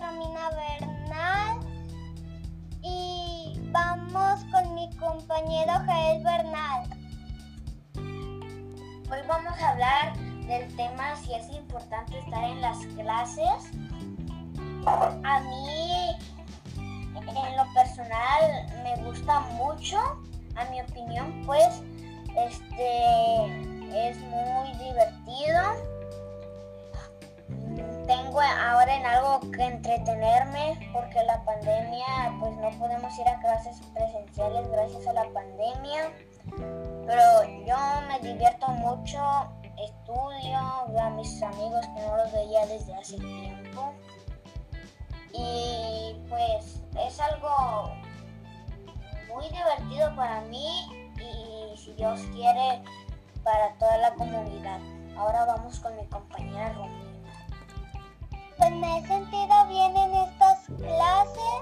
Romina Bernal y vamos con mi compañero Jael Bernal. Hoy vamos a hablar del tema si es importante estar en las clases. A mí, en lo personal, me gusta mucho. A mi opinión, pues, este Tengo ahora en algo que entretenerme porque la pandemia, pues no podemos ir a clases presenciales gracias a la pandemia. Pero yo me divierto mucho, estudio, veo a mis amigos que no los veía desde hace tiempo. Y pues es algo muy divertido para mí y si Dios quiere para toda la comunidad. Ahora vamos con mi compañera Romina. Me he sentido bien en estas clases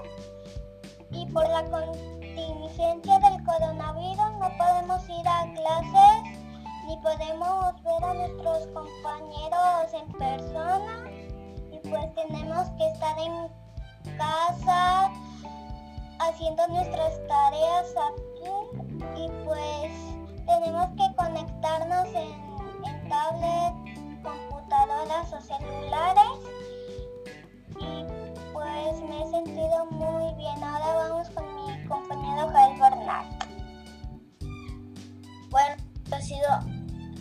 y por la contingencia del coronavirus no podemos ir a clases ni podemos ver a nuestros compañeros en persona y pues tenemos que estar en casa haciendo nuestras tareas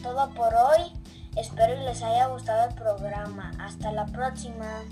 todo por hoy. Espero les haya gustado el programa. Hasta la próxima.